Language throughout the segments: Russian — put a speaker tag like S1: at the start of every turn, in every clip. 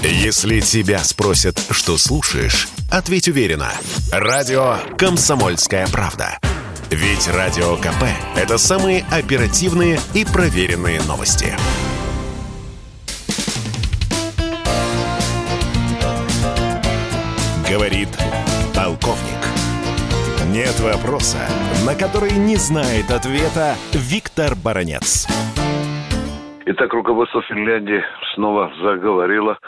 S1: Если тебя спросят, что слушаешь, ответь уверенно. Радио «Комсомольская правда». Ведь Радио КП – это самые оперативные и проверенные новости. Говорит полковник. Нет вопроса, на который не знает ответа Виктор Баранец.
S2: Итак, руководство Финляндии снова заговорило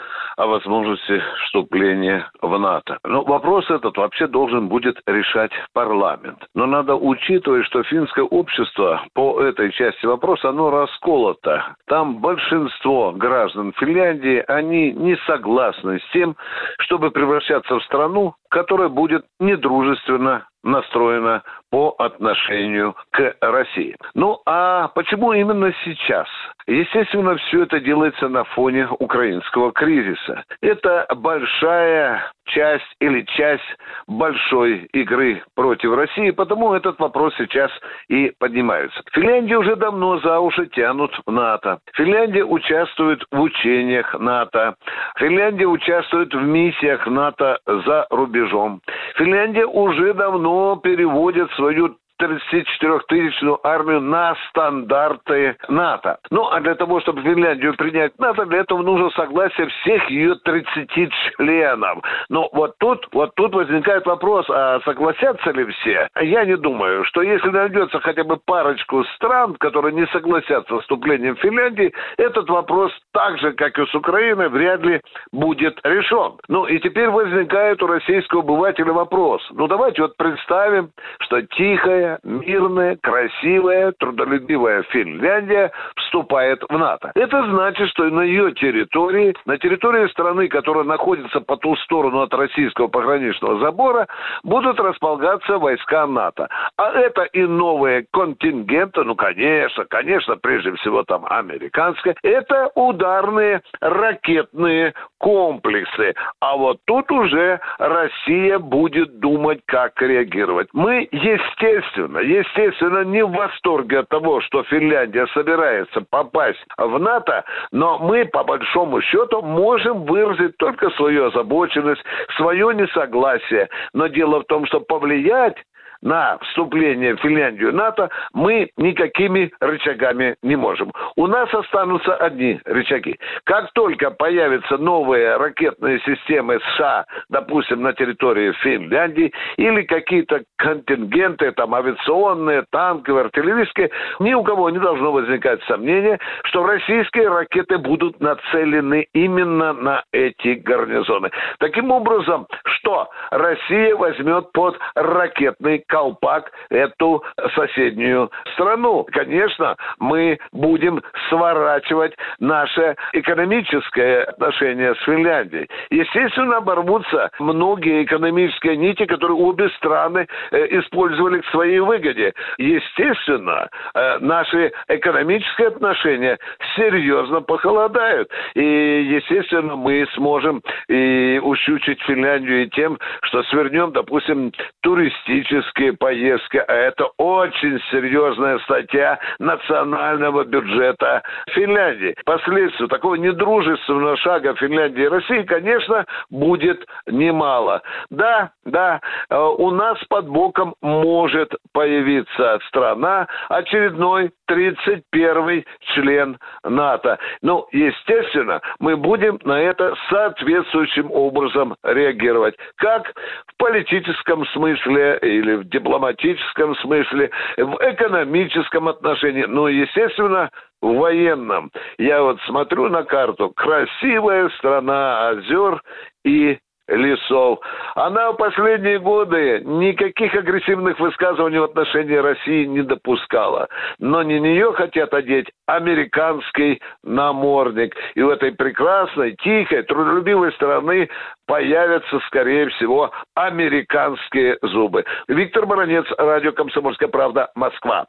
S2: о возможности вступления в НАТО. Но вопрос этот вообще должен будет решать парламент. Но надо учитывать, что финское общество по этой части вопроса, оно расколото. Там большинство граждан Финляндии, они не согласны с тем, чтобы превращаться в страну, которая будет недружественно настроена по отношению к России. Ну а почему именно сейчас? Естественно, все это делается на фоне украинского кризиса. Это большая часть или часть большой игры против России, потому этот вопрос сейчас и поднимается. Финляндия уже давно за уши тянут в НАТО. Финляндия участвует в учениях НАТО. Финляндия участвует в миссиях НАТО за рубежом. Финляндия уже давно переводит свою 34-тысячную армию на стандарты НАТО. Ну, а для того, чтобы Финляндию принять НАТО, для этого нужно согласие всех ее 30 членов. Но вот тут, вот тут возникает вопрос, а согласятся ли все? Я не думаю, что если найдется хотя бы парочку стран, которые не согласятся с вступлением Финляндии, этот вопрос так же, как и с Украиной, вряд ли будет решен. Ну и теперь возникает у российского обывателя вопрос. Ну давайте вот представим, что тихая, мирная, красивая, трудолюбивая Финляндия вступает в НАТО. Это значит, что на ее территории, на территории страны, которая находится по ту сторону от российского пограничного забора, будут располагаться войска НАТО. А это и новые контингенты, ну, конечно, конечно, прежде всего там американские, это ударные ракетные комплексы. А вот тут уже Россия будет думать, как реагировать. Мы, естественно, естественно, естественно, не в восторге от того, что Финляндия собирается попасть в НАТО, но мы, по большому счету, можем выразить только свою озабоченность, свое несогласие. Но дело в том, что повлиять на вступление в Финляндию в НАТО мы никакими рычагами не можем. У нас останутся одни рычаги. Как только появятся новые ракетные системы США, допустим, на территории Финляндии, или какие-то контингенты, там, авиационные, танковые, артиллерийские, ни у кого не должно возникать сомнения, что российские ракеты будут нацелены именно на эти гарнизоны. Таким образом, что Россия возьмет под ракетный колпак эту соседнюю страну. Конечно, мы будем сворачивать наше экономическое отношение с Финляндией. Естественно, оборвутся многие экономические нити, которые обе страны э, использовали к своей выгоде. Естественно, э, наши экономические отношения серьезно похолодают. И, естественно, мы сможем и ущучить Финляндию и тем, что свернем, допустим, туристические туристические поездки, а это очень серьезная статья национального бюджета Финляндии. Последствия такого недружественного шага Финляндии и России, конечно, будет немало. Да, да, э, у нас под боком может появиться страна, очередной 31 член НАТО. Ну, естественно, мы будем на это соответствующим образом реагировать. Как в политическом смысле или в дипломатическом смысле, в экономическом отношении, ну, естественно, в военном. Я вот смотрю на карту. Красивая страна озер и лесов. Она в последние годы никаких агрессивных высказываний в отношении России не допускала. Но не нее хотят одеть американский намордник. И в этой прекрасной, тихой, трудолюбивой страны появятся, скорее всего, американские зубы. Виктор Баранец, радио «Комсомольская правда», Москва.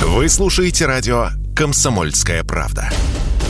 S1: Вы слушаете радио «Комсомольская правда».